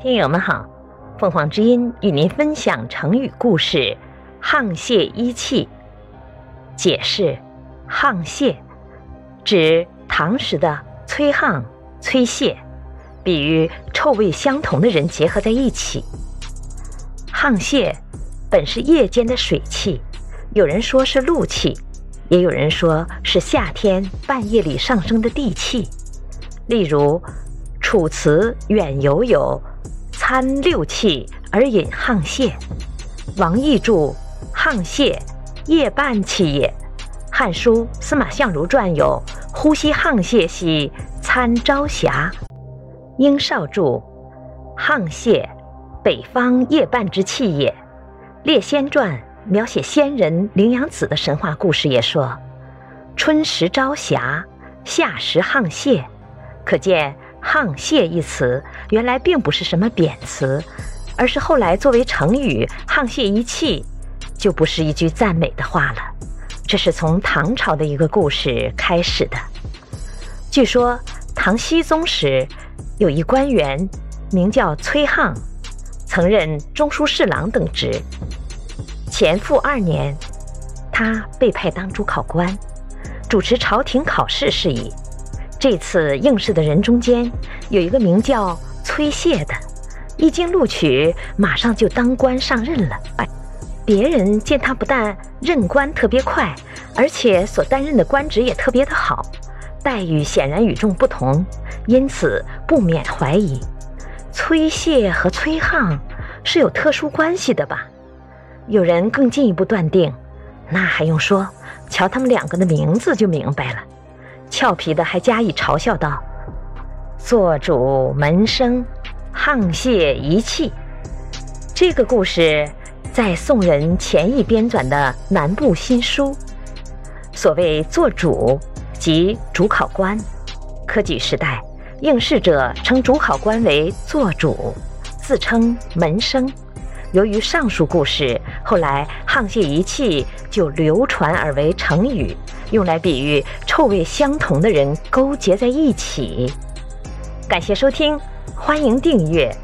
听友们好，凤凰之音与您分享成语故事“沆瀣一气”。解释：沆瀣，指唐时的崔沆、崔瀣，比喻臭味相同的人结合在一起。沆瀣本是夜间的水汽，有人说是露气，也有人说是夏天半夜里上升的地气。例如，《楚辞·远游》有。参六气而饮沆瀣，王逸注《沆瀣，夜半气也。汉书《司马相如传》有呼吸沆瀣兮，参朝霞。英少注沆瀣，北方夜半之气也。列仙传描写仙人灵阳子的神话故事也说，春时朝霞，夏时沆瀣，可见。沆瀣一词原来并不是什么贬词，而是后来作为成语“沆瀣一气”，就不是一句赞美的话了。这是从唐朝的一个故事开始的。据说唐僖宗时，有一官员名叫崔沆，曾任中书侍郎等职。乾复二年，他被派当主考官，主持朝廷考试事宜。这次应试的人中间有一个名叫崔燮的，一经录取，马上就当官上任了。别人见他不但任官特别快，而且所担任的官职也特别的好，待遇显然与众不同，因此不免怀疑崔燮和崔沆是有特殊关系的吧？有人更进一步断定，那还用说？瞧他们两个的名字就明白了。俏皮的还加以嘲笑道：“做主门生，沆瀣一气。”这个故事在宋人钱毅编纂的《南部新书》。所谓做主，即主考官。科举时代，应试者称主考官为做主，自称门生。由于上述故事，后来“沆瀣一气”就流传而为成语，用来比喻臭味相同的人勾结在一起。感谢收听，欢迎订阅。